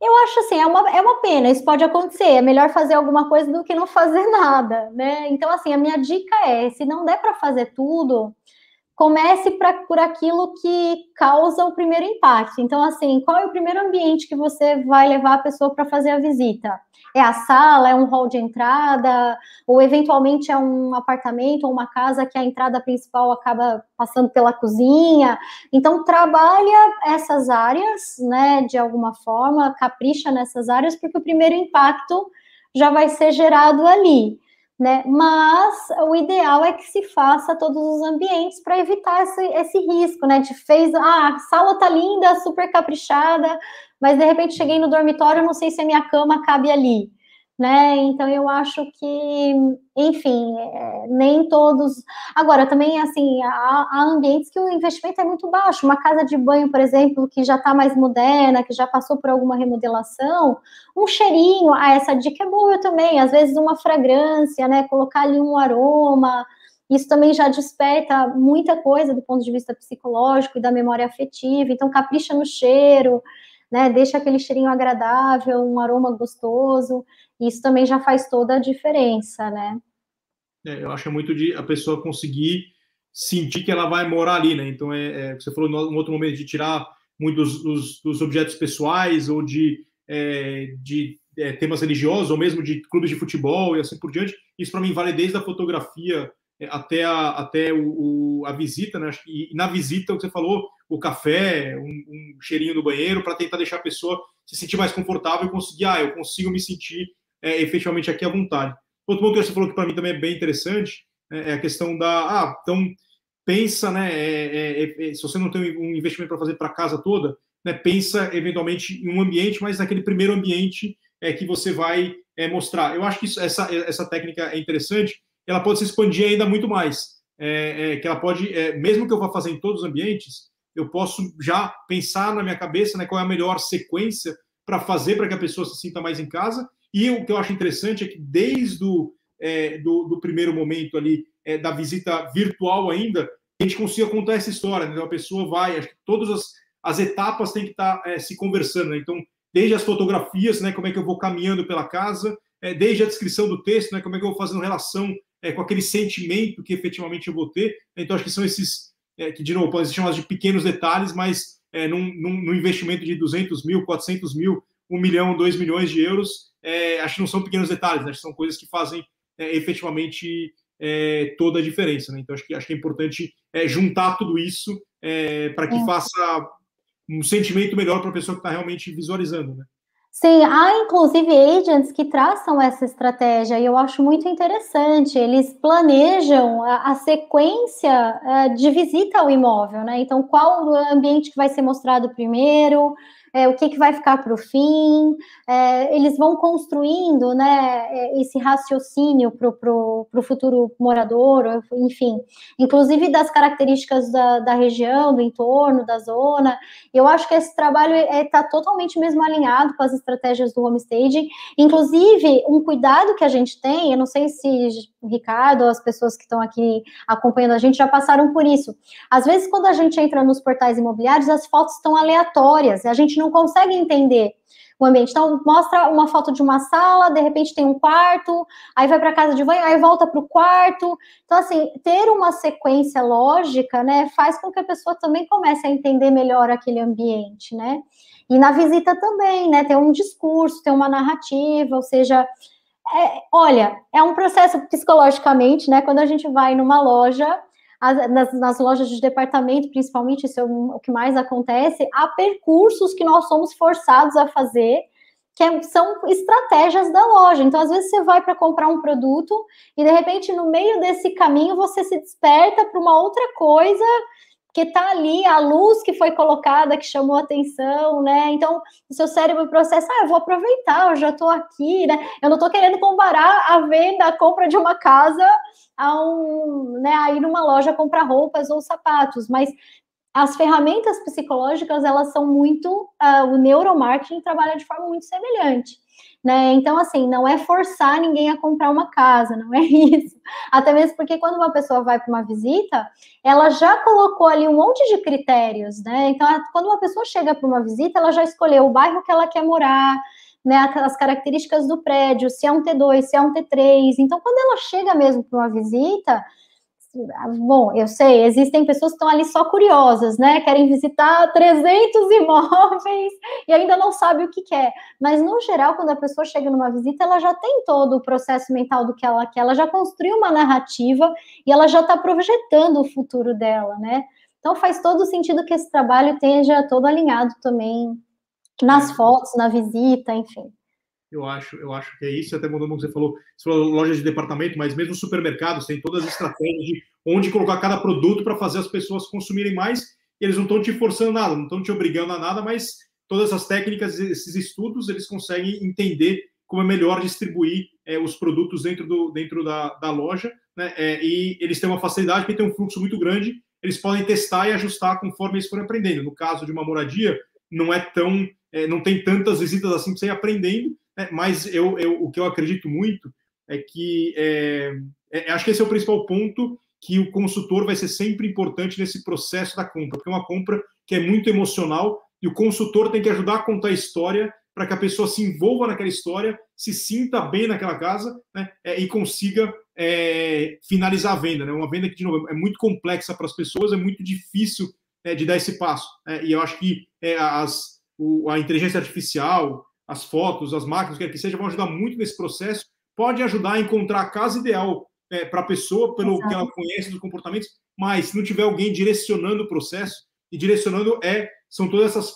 Eu acho assim, é uma, é uma pena, isso pode acontecer. É melhor fazer alguma coisa do que não fazer nada, né? Então, assim, a minha dica é: se não der para fazer tudo, comece pra, por aquilo que causa o primeiro impacto. Então, assim, qual é o primeiro ambiente que você vai levar a pessoa para fazer a visita? É a sala, é um hall de entrada, ou eventualmente é um apartamento ou uma casa que a entrada principal acaba passando pela cozinha. Então, trabalha essas áreas, né, de alguma forma, capricha nessas áreas, porque o primeiro impacto já vai ser gerado ali né? Mas o ideal é que se faça todos os ambientes para evitar esse, esse risco, né? De fez, ah, a sala tá linda, super caprichada, mas de repente cheguei no dormitório, não sei se a minha cama cabe ali né? Então eu acho que, enfim, é, nem todos. Agora, também assim, há, há, ambientes que o investimento é muito baixo. Uma casa de banho, por exemplo, que já está mais moderna, que já passou por alguma remodelação, um cheirinho, ah, essa dica é boa também. Às vezes uma fragrância, né? Colocar ali um aroma. Isso também já desperta muita coisa do ponto de vista psicológico e da memória afetiva. Então, capricha no cheiro, né? Deixa aquele cheirinho agradável, um aroma gostoso. Isso também já faz toda a diferença, né? É, eu acho é muito de a pessoa conseguir sentir que ela vai morar ali, né? Então, é, é você falou em outro momento de tirar muitos dos, dos objetos pessoais ou de, é, de é, temas religiosos ou mesmo de clubes de futebol e assim por diante. Isso para mim vale desde a fotografia é, até a, até o, o a visita, né? E na visita, o que você falou, o café, um, um cheirinho no banheiro para tentar deixar a pessoa se sentir mais confortável e conseguir, ah, eu consigo me sentir é, efetivamente aqui à vontade. Outro ponto que você falou que para mim também é bem interessante é, é a questão da. Ah, então pensa, né? É, é, é se você não tem um investimento para fazer para casa toda, né, pensa eventualmente em um ambiente, mas naquele primeiro ambiente é, que você vai mostrar. Eu acho que isso, essa, essa técnica é interessante, ela pode se expandir ainda muito mais. Que ela pode, mesmo que eu vá fazer em todos os ambientes, eu posso já pensar na minha cabeça né, qual é a melhor sequência para fazer para que a pessoa se sinta mais em casa e o que eu acho interessante é que desde o é, do, do, primeiro momento ali é, da visita virtual ainda, a gente consiga contar essa história. Né? Então a pessoa vai, todas as, as etapas têm que estar é, se conversando. Né? Então, desde as fotografias, né, como é que eu vou caminhando pela casa, é, desde a descrição do texto, né, como é que eu vou fazendo relação é, com aquele sentimento que efetivamente eu vou ter. Então, acho que são esses, é, que de novo, podem ser chamados de pequenos detalhes, mas num, num, num investimento de 200 mil, 400 mil, 1 milhão, 2 milhões de euros, é, acho que não são pequenos detalhes, né? acho que são coisas que fazem é, efetivamente é, toda a diferença. Né? Então, acho que, acho que é importante é, juntar tudo isso é, para que é. faça um sentimento melhor para a pessoa que está realmente visualizando. Né? Sim, há inclusive agents que traçam essa estratégia e eu acho muito interessante. Eles planejam a, a sequência de visita ao imóvel, né? Então, qual ambiente que vai ser mostrado primeiro, é, o que, que vai ficar para o fim, é, eles vão construindo né, é, esse raciocínio para o futuro morador, enfim, inclusive das características da, da região, do entorno, da zona. Eu acho que esse trabalho está é, tá totalmente mesmo alinhado com as estratégias do homestaging, inclusive um cuidado que a gente tem, eu não sei se o Ricardo, as pessoas que estão aqui acompanhando a gente já passaram por isso. Às vezes, quando a gente entra nos portais imobiliários, as fotos estão aleatórias, a gente não consegue entender o ambiente. Então, mostra uma foto de uma sala, de repente tem um quarto, aí vai para casa de banho, aí volta para o quarto. Então, assim, ter uma sequência lógica, né, faz com que a pessoa também comece a entender melhor aquele ambiente, né? E na visita também, né, ter um discurso, ter uma narrativa, ou seja, é, olha, é um processo psicologicamente, né, quando a gente vai numa loja, nas, nas, lojas de departamento, principalmente, isso é o que mais acontece, há percursos que nós somos forçados a fazer, que é, são estratégias da loja. Então, às vezes, você vai para comprar um produto e, de repente, no meio desse caminho, você se desperta para uma outra coisa que está ali, a luz que foi colocada, que chamou atenção, né? Então, o seu cérebro processa, ah, eu vou aproveitar, eu já estou aqui, né? Eu não estou querendo comparar a venda, a compra de uma casa a um, né, a ir numa loja comprar roupas ou sapatos, mas as ferramentas psicológicas, elas são muito, uh, o neuromarketing trabalha de forma muito semelhante. Né? Então, assim, não é forçar ninguém a comprar uma casa, não é isso. Até mesmo porque quando uma pessoa vai para uma visita, ela já colocou ali um monte de critérios, né? Então, quando uma pessoa chega para uma visita, ela já escolheu o bairro que ela quer morar, né, as características do prédio, se é um T2, se é um T3. Então, quando ela chega mesmo para uma visita, bom, eu sei, existem pessoas que estão ali só curiosas, né? Querem visitar 300 imóveis e ainda não sabe o que quer. Mas, no geral, quando a pessoa chega numa visita, ela já tem todo o processo mental do que ela quer, ela já construiu uma narrativa e ela já está projetando o futuro dela, né? Então, faz todo sentido que esse trabalho esteja todo alinhado também nas é. fotos, na visita, enfim. Eu acho, eu acho que é isso. Até quando você falou, você falou loja de departamento, mas mesmo supermercados tem todas as estratégias de onde colocar cada produto para fazer as pessoas consumirem mais. Eles não estão te forçando nada, não estão te obrigando a nada, mas todas essas técnicas, esses estudos, eles conseguem entender como é melhor distribuir é, os produtos dentro, do, dentro da, da loja, né? É, e eles têm uma facilidade, porque tem um fluxo muito grande, eles podem testar e ajustar conforme eles forem aprendendo. No caso de uma moradia, não é tão é, não tem tantas visitas assim para você ir aprendendo, né? mas eu, eu, o que eu acredito muito é que é, é, acho que esse é o principal ponto que o consultor vai ser sempre importante nesse processo da compra, porque é uma compra que é muito emocional e o consultor tem que ajudar a contar a história para que a pessoa se envolva naquela história, se sinta bem naquela casa né, é, e consiga é, finalizar a venda. Né? Uma venda que, de novo, é muito complexa para as pessoas, é muito difícil é, de dar esse passo. Né? E eu acho que é, as, o, a inteligência artificial, as fotos, as máquinas, o que quer que seja, vão ajudar muito nesse processo. Pode ajudar a encontrar a casa ideal é, para a pessoa, pelo Exato. que ela conhece dos comportamentos, mas se não tiver alguém direcionando o processo, e direcionando é são todas essas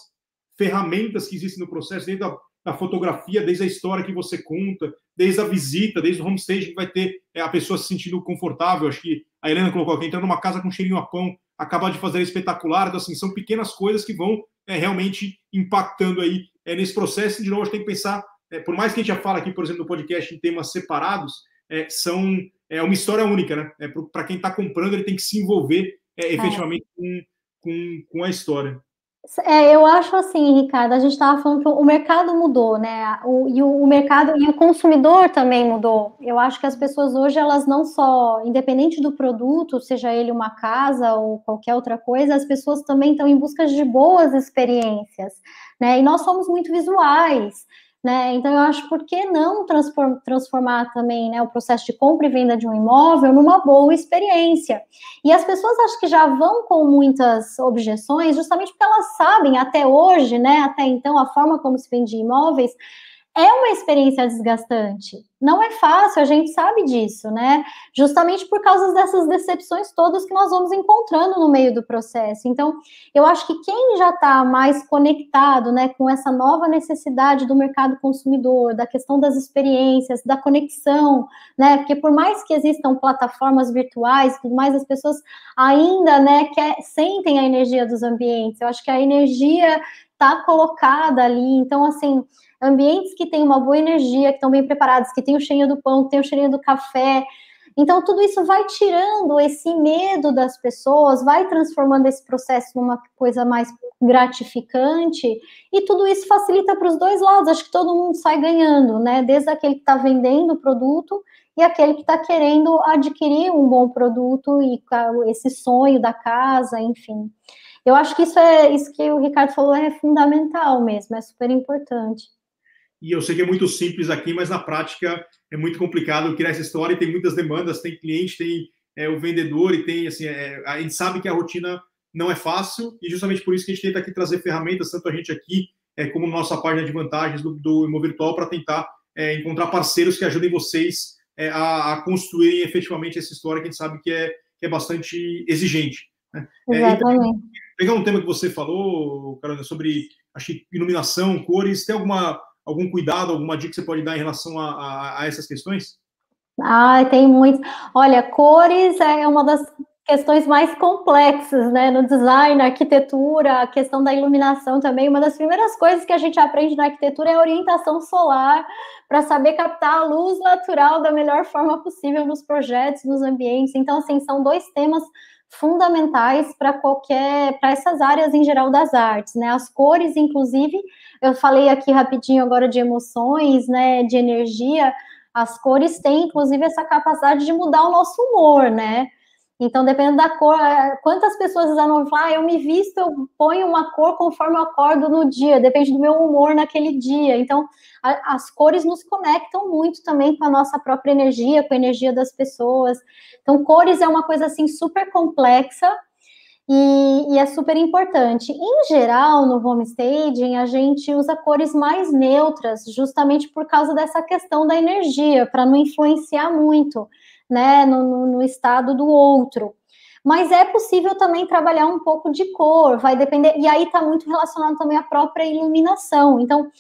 ferramentas que existem no processo, desde a da fotografia, desde a história que você conta, desde a visita, desde o homestage que vai ter é, a pessoa se sentindo confortável. Acho que a Helena colocou aqui, entrando numa casa com cheirinho a pão, acabar de fazer espetacular. Então, assim, são pequenas coisas que vão é, realmente impactando aí é, nesse processo. De novo, a gente tem que pensar, é, por mais que a gente já fala aqui, por exemplo, no podcast em temas separados, é, são é uma história única, né? É, Para quem está comprando, ele tem que se envolver é, é. efetivamente com, com, com a história. É, eu acho assim, Ricardo, a gente estava falando que o mercado mudou, né? O, e o, o, mercado e o consumidor também mudou. Eu acho que as pessoas hoje, elas não só, independente do produto, seja ele uma casa ou qualquer outra coisa, as pessoas também estão em busca de boas experiências, né? E nós somos muito visuais. Né? Então, eu acho por que não transformar também né, o processo de compra e venda de um imóvel numa boa experiência. E as pessoas acho que já vão com muitas objeções, justamente porque elas sabem até hoje, né, até então, a forma como se vende imóveis é uma experiência desgastante. Não é fácil, a gente sabe disso, né? Justamente por causa dessas decepções todas que nós vamos encontrando no meio do processo. Então, eu acho que quem já está mais conectado, né, com essa nova necessidade do mercado consumidor, da questão das experiências, da conexão, né? Porque por mais que existam plataformas virtuais, tudo mais, as pessoas ainda, né, quer, sentem a energia dos ambientes. Eu acho que a energia está colocada ali. Então, assim, ambientes que têm uma boa energia, que estão bem preparados, que tem o cheirinho do pão, que tem o cheirinho do café. Então, tudo isso vai tirando esse medo das pessoas, vai transformando esse processo numa coisa mais gratificante, e tudo isso facilita para os dois lados. Acho que todo mundo sai ganhando, né? Desde aquele que está vendendo o produto e aquele que está querendo adquirir um bom produto e esse sonho da casa, enfim. Eu acho que isso é isso que o Ricardo falou é fundamental mesmo, é super importante. E eu sei que é muito simples aqui, mas na prática é muito complicado criar essa história e tem muitas demandas, tem cliente, tem é, o vendedor e tem assim, é, a gente sabe que a rotina não é fácil e justamente por isso que a gente tenta aqui trazer ferramentas, tanto a gente aqui é, como nossa página de vantagens do, do Imo Virtual para tentar é, encontrar parceiros que ajudem vocês é, a, a construírem efetivamente essa história que a gente sabe que é, que é bastante exigente. Né? É, Exatamente. Pegar um tema que você falou, Carolina, sobre acho iluminação, cores, tem alguma, algum cuidado, alguma dica que você pode dar em relação a, a, a essas questões? Ah, tem muito. Olha, cores é uma das questões mais complexas, né? No design, na arquitetura, a questão da iluminação também. Uma das primeiras coisas que a gente aprende na arquitetura é a orientação solar, para saber captar a luz natural da melhor forma possível nos projetos, nos ambientes. Então, assim, são dois temas fundamentais para qualquer, para essas áreas em geral das artes, né? As cores, inclusive, eu falei aqui rapidinho agora de emoções, né? De energia. As cores têm, inclusive, essa capacidade de mudar o nosso humor, né? Então, dependendo da cor, é, quantas pessoas vão falar, ah, eu me visto, eu ponho uma cor conforme eu acordo no dia, depende do meu humor naquele dia. Então, a, as cores nos conectam muito também com a nossa própria energia, com a energia das pessoas. Então, cores é uma coisa assim super complexa e, e é super importante. Em geral, no home staging, a gente usa cores mais neutras, justamente por causa dessa questão da energia, para não influenciar muito né, no, no estado do outro. Mas é possível também trabalhar um pouco de cor, vai depender, e aí está muito relacionado também à própria iluminação. Então,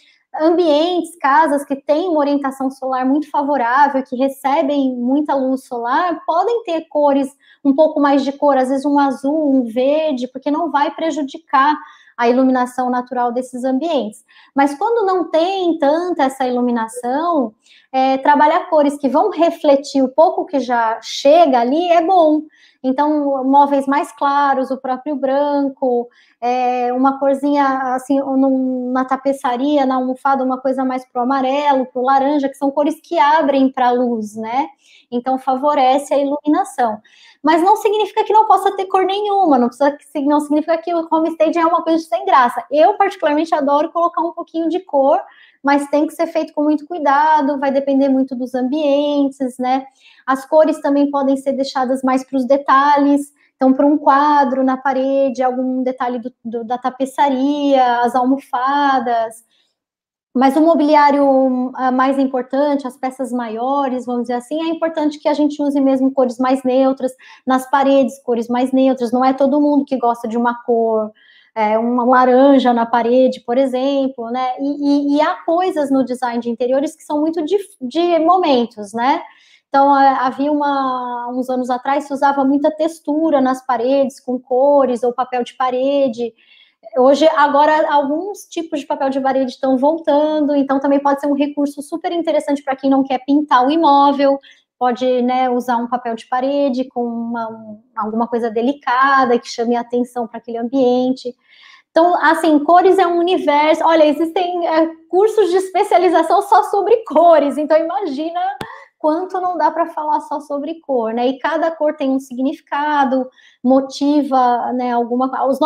ambientes, casas que têm uma orientação solar muito favorável, que recebem muita luz solar, podem ter cores um pouco mais de cor, às vezes um azul, um verde, porque não vai prejudicar a iluminação natural desses ambientes. Mas quando não tem tanta essa iluminação, é, trabalhar cores que vão refletir o pouco que já chega ali é bom. Então, móveis mais claros, o próprio branco, é, uma corzinha assim, num, na tapeçaria, na almofada, uma coisa mais pro amarelo, pro laranja, que são cores que abrem para a luz, né? Então, favorece a iluminação mas não significa que não possa ter cor nenhuma, não, precisa, não significa que o homestaging é uma coisa sem graça. Eu, particularmente, adoro colocar um pouquinho de cor, mas tem que ser feito com muito cuidado, vai depender muito dos ambientes, né? As cores também podem ser deixadas mais para os detalhes, então, para um quadro na parede, algum detalhe do, do, da tapeçaria, as almofadas, mas o mobiliário ah, mais importante, as peças maiores, vamos dizer assim, é importante que a gente use mesmo cores mais neutras nas paredes, cores mais neutras. Não é todo mundo que gosta de uma cor, é, uma laranja na parede, por exemplo, né? E, e, e, há coisas no design de interiores que são muito de, de momentos, né? Então, havia uma, uns anos atrás, se usava muita textura nas paredes, com cores ou papel de parede. Hoje, agora, alguns tipos de papel de parede estão voltando, então também pode ser um recurso super interessante para quem não quer pintar o imóvel, pode né, usar um papel de parede com uma, alguma coisa delicada que chame a atenção para aquele ambiente. Então, assim, cores é um universo. Olha, existem é, cursos de especialização só sobre cores, então imagina quanto não dá para falar só sobre cor, né? E cada cor tem um significado, motiva, né, alguma os,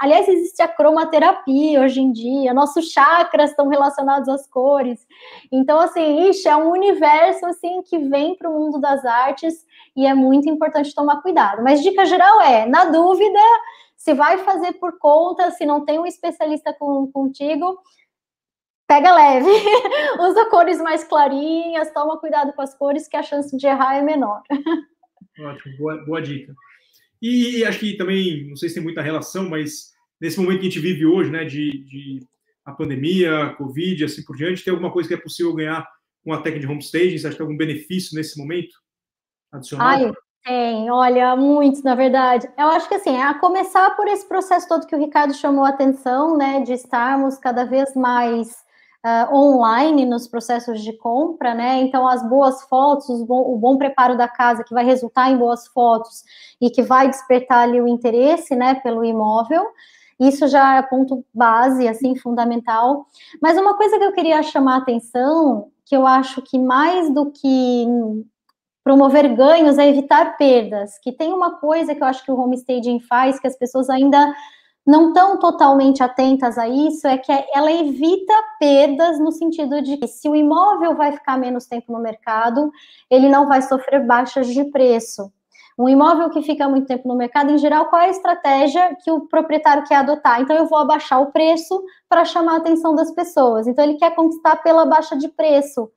aliás, existe a cromaterapia hoje em dia, nossos chakras estão relacionados às cores. Então, assim, ixi, é um universo assim que vem para o mundo das artes e é muito importante tomar cuidado. Mas dica geral é, na dúvida, se vai fazer por conta, se não tem um especialista com, contigo, pega leve, usa cores mais clarinhas, toma cuidado com as cores, que a chance de errar é menor. Ótimo, boa, boa dica. E acho que também, não sei se tem muita relação, mas nesse momento que a gente vive hoje, né, de, de a pandemia, a Covid, assim por diante, tem alguma coisa que é possível ganhar com a técnica de homestaging? Você acha que tem algum benefício nesse momento adicional? Ai, Tem, olha, muitos, na verdade. Eu acho que assim, a começar por esse processo todo que o Ricardo chamou a atenção, né, de estarmos cada vez mais uh, online nos processos de compra, né? Então, as boas fotos, bom, o bom preparo da casa que vai resultar em boas fotos e que vai despertar ali o interesse, né, pelo imóvel. Isso já é ponto base, assim, fundamental. Mas uma coisa que eu queria chamar a atenção, que eu acho que mais do que promover ganhos é evitar perdas, que tem uma coisa que eu acho que o homestaging faz, que as pessoas ainda não estão totalmente atentas a isso, é que ela evita perdas no sentido de que se o imóvel vai ficar menos tempo no mercado, ele não vai sofrer baixas de preço. Um imóvel que fica muito tempo no mercado, em geral, qual é a estratégia que o proprietário quer adotar? Então, eu vou abaixar o preço para chamar a atenção das pessoas. Então, ele quer conquistar pela baixa de preço.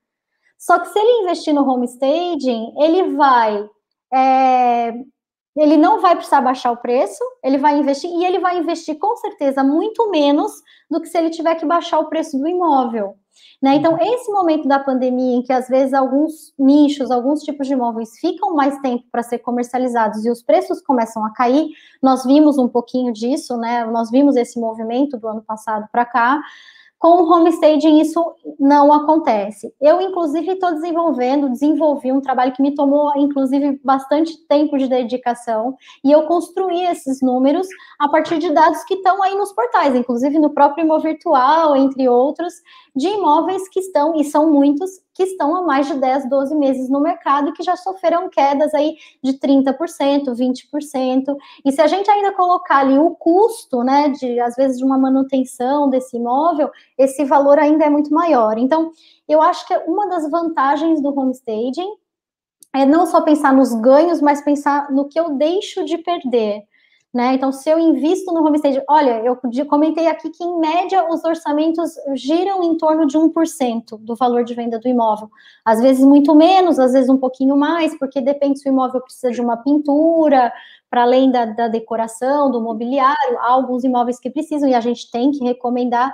Só que se ele investir no homestaging, ele vai. É, ele não vai precisar baixar o preço, ele vai investir, e ele vai investir com certeza muito menos do que se ele tiver que baixar o preço do imóvel. Né? Então, esse momento da pandemia, em que às vezes alguns nichos, alguns tipos de imóveis ficam mais tempo para ser comercializados e os preços começam a cair, nós vimos um pouquinho disso, né? Nós vimos esse movimento do ano passado para cá. Com o homestaging, isso não acontece. Eu, inclusive, estou desenvolvendo, desenvolvi um trabalho que me tomou, inclusive, bastante tempo de dedicação, e eu construí esses números a partir de dados que estão aí nos portais, inclusive no próprio Imo Virtual, entre outros, de imóveis que estão, e são muitos, que estão há mais de 10, 12 meses no mercado e que já sofreram quedas aí de 30%, 20%. E se a gente ainda colocar ali o custo, né, de às vezes de uma manutenção desse imóvel, esse valor ainda é muito maior. Então, eu acho que uma das vantagens do homestaging é não só pensar nos ganhos, mas pensar no que eu deixo de perder. Né? Então, se eu invisto no homestaging, olha, eu comentei aqui que, em média, os orçamentos giram em torno de 1% do valor de venda do imóvel. Às vezes muito menos, às vezes um pouquinho mais, porque depende se o imóvel precisa de uma pintura, para além da, da decoração, do mobiliário, há alguns imóveis que precisam e a gente tem que recomendar.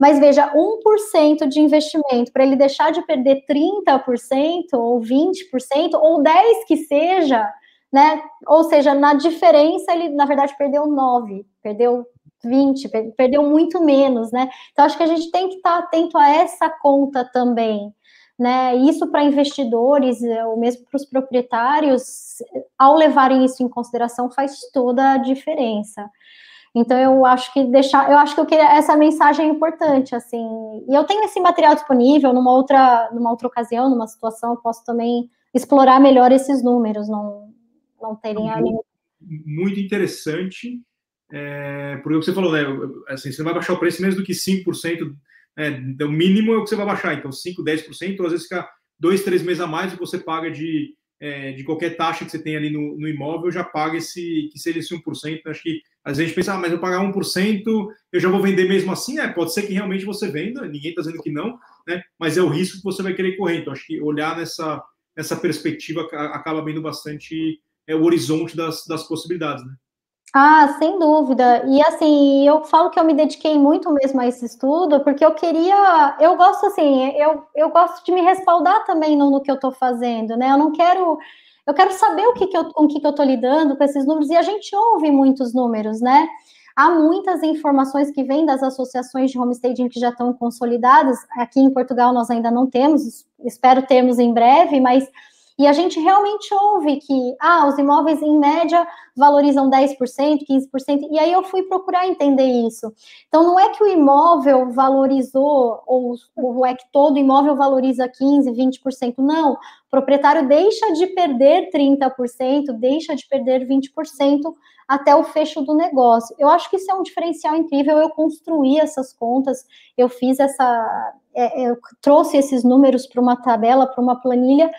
Mas veja, 1% de investimento, para ele deixar de perder 30% ou 20% ou 10% que seja, né? Ou seja, na diferença, ele, na verdade, perdeu 9, perdeu 20, perdeu muito menos, né? Então, acho que a gente tem que estar atento a essa conta também, né? Isso para investidores, é, ou mesmo para os proprietários, ao levarem isso em consideração, faz toda a diferença. Então eu acho que deixar, eu acho que eu queria, essa mensagem é importante, assim. E eu tenho esse material disponível numa outra, numa outra ocasião, numa situação, eu posso também explorar melhor esses números, não, não terem muito, muito interessante, é, porque o que você falou, né? Assim, você não vai baixar o preço menos do que 5%, é, o mínimo é o que você vai baixar, então 5%, 10%, ou às vezes fica dois, três meses a mais que você paga de, é, de qualquer taxa que você tem ali no, no imóvel, já paga esse, que seja esse 1%. Então, acho que às vezes a gente pensa, ah, mas eu pagar 1%, eu já vou vender mesmo assim? É, pode ser que realmente você venda, ninguém está dizendo que não, né? Mas é o risco que você vai querer correr. Então, acho que olhar nessa, nessa perspectiva acaba vendo bastante é, o horizonte das, das possibilidades, né? Ah, sem dúvida. E assim, eu falo que eu me dediquei muito mesmo a esse estudo, porque eu queria, eu gosto assim, eu, eu gosto de me respaldar também no, no que eu estou fazendo, né? Eu não quero, eu quero saber o que, que eu, com o que, que eu estou lidando com esses números, e a gente ouve muitos números, né? Há muitas informações que vêm das associações de homestaging que já estão consolidadas. Aqui em Portugal nós ainda não temos, espero termos em breve, mas e a gente realmente ouve que, ah, os imóveis em média valorizam 10%, 15%, e aí eu fui procurar entender isso. Então, não é que o imóvel valorizou, ou, ou é que todo imóvel valoriza 15%, 20%, não. O proprietário deixa de perder 30%, deixa de perder 20% até o fecho do negócio. Eu acho que isso é um diferencial incrível. Eu construí essas contas, eu fiz essa. É, eu trouxe esses números para uma tabela, para uma planilha,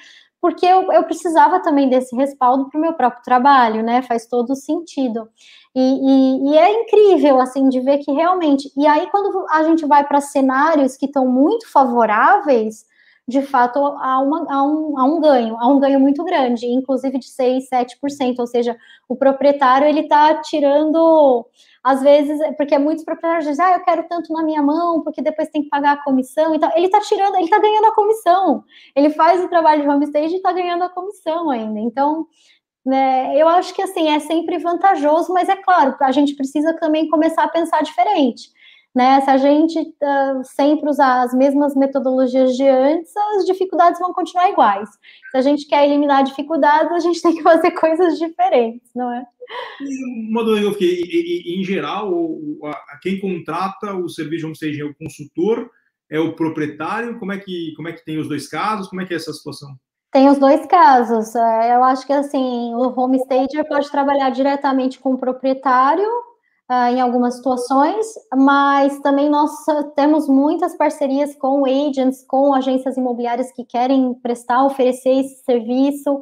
porque eu, eu precisava também desse respaldo para o meu próprio trabalho, né? Faz todo sentido. E, e, e, é incrível, assim, de ver que realmente. E aí, quando a gente vai para cenários que estão muito favoráveis, de fato, há, uma, há, um, há um ganho, há um ganho muito grande, inclusive de 6, 7%. Ou seja, o proprietário ele está tirando às vezes, é porque muitos proprietários dizem, ah, eu quero tanto na minha mão, porque depois tem que pagar a comissão. Então, ele está tirando, ele está ganhando a comissão. Ele faz o trabalho de homestage e está ganhando a comissão ainda. Então, Né? Eu acho que assim é sempre vantajoso, mas é claro, a gente precisa também começar a pensar diferente. Né? Se a gente uh, sempre usar as mesmas metodologias de antes, as dificuldades vão continuar iguais. Se a gente quer eliminar dificuldades, a gente tem que fazer coisas diferentes, não é? Uma dúvida que eu fiquei, em geral, a, quem contrata o serviço de homestaging é o consultor, é o proprietário? Como é que como é que tem os dois casos? Como é que é essa situação? Tem os dois casos. É, eu acho que assim, o homestager pode trabalhar diretamente com o proprietário uh, em algumas situações, mas também nós temos muitas parcerias com agents, com agências imobiliárias que querem prestar, oferecer esse serviço.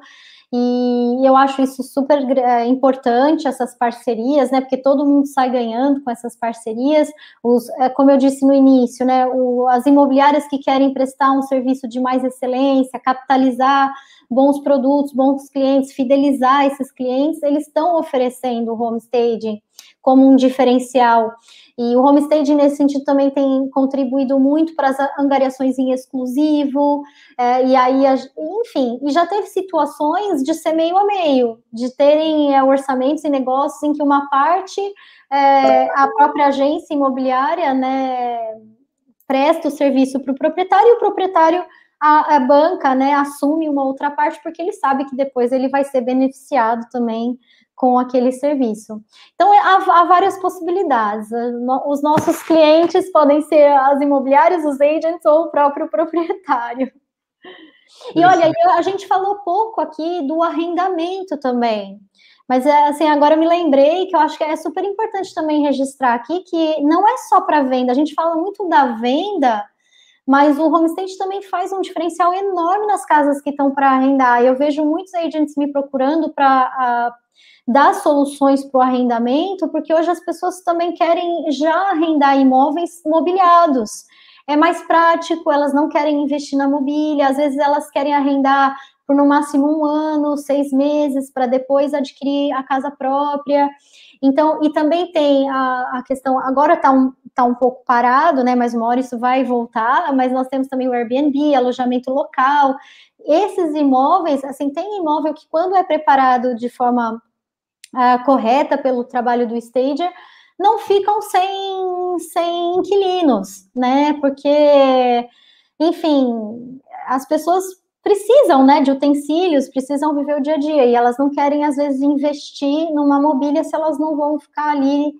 E eu acho isso super é, importante, essas parcerias, né? Porque todo mundo sai ganhando com essas parcerias. Os, é, como eu disse no início, né? O, as imobiliárias que querem prestar um serviço de mais excelência, capitalizar bons produtos, bons clientes, fidelizar esses clientes, eles estão oferecendo o homestaging como um diferencial. E o homestaging, nesse sentido, também tem contribuído muito para as angariações em exclusivo, é, e aí, enfim, e já teve situações de ser meio a meio, de terem é, orçamentos e negócios em que uma parte, é, a própria agência imobiliária, né, presta o serviço para o proprietário e o proprietário a, a, banca né, assume uma outra parte porque ele sabe que depois ele vai ser beneficiado também com aquele serviço. Então, há, há, várias possibilidades. Os nossos clientes podem ser as imobiliárias, os agents ou o próprio proprietário. E olha, a gente falou pouco aqui do arrendamento também. Mas é, assim, agora eu me lembrei que eu acho que é super importante também registrar aqui que não é só para venda, a gente fala muito da venda, mas o homestay também faz um diferencial enorme nas casas que estão para arrendar. Eu vejo muitos agents me procurando para dar soluções para o arrendamento, porque hoje as pessoas também querem já arrendar imóveis mobiliados. É mais prático, elas não querem investir na mobília, às vezes elas querem arrendar por no máximo um ano, seis meses, para depois adquirir a casa própria. Então, e também tem a, a questão, agora está um, tá um pouco parado, né? Mas uma hora isso vai voltar, mas nós temos também o Airbnb, alojamento local. Esses imóveis, assim, tem imóvel que quando é preparado de forma uh, correta pelo trabalho do Stager, não ficam sem, sem inquilinos, né? Porque, enfim, as pessoas precisam, né, de utensílios, precisam viver o dia a dia, e elas não querem, às vezes, investir numa mobília se elas não vão ficar ali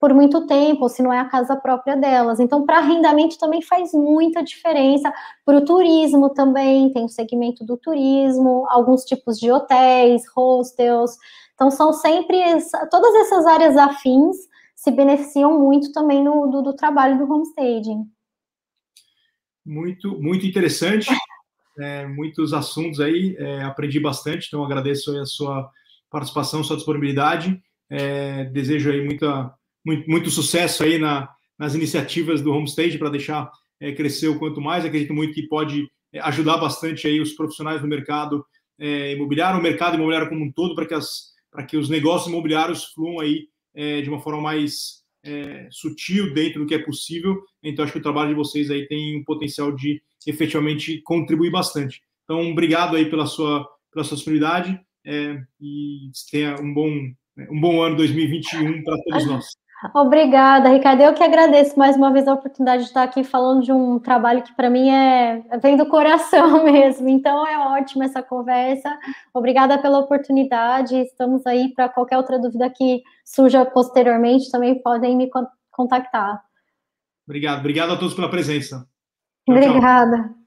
por muito tempo, se não é a casa própria delas. Então, para arrendamento também faz muita diferença. Para o turismo também, tem o segmento do turismo, alguns tipos de hotéis, hostels, então, são sempre todas essas áreas afins se beneficiam muito também no, do, do trabalho do homestaging. Muito, muito interessante. É, muitos assuntos aí, é, aprendi bastante, então agradeço a sua participação, sua disponibilidade. É, desejo aí muita, muito, muito sucesso aí na, nas iniciativas do Homestage para deixar é, crescer o quanto mais. Acredito muito que pode é, ajudar bastante aí os profissionais do mercado é, imobiliário, o mercado imobiliário como um todo, para que as para que os negócios imobiliários fluam aí é, de uma forma mais é, sutil dentro do que é possível. Então, acho que o trabalho de vocês aí tem um potencial de efetivamente contribuir bastante. Então, obrigado aí pela sua, pela sua disponibilidade é, e tenha um bom, um bom ano 2021 para todos nós. Obrigada, Ricardo. Eu que agradeço mais uma vez a oportunidade de estar aqui falando de um trabalho que para mim é vem do coração mesmo. Então é ótima essa conversa. Obrigada pela oportunidade. Estamos aí para qualquer outra dúvida que surja posteriormente, também podem me contactar. Obrigado. Obrigado a todos pela presença. Tchau, Obrigada. Tchau.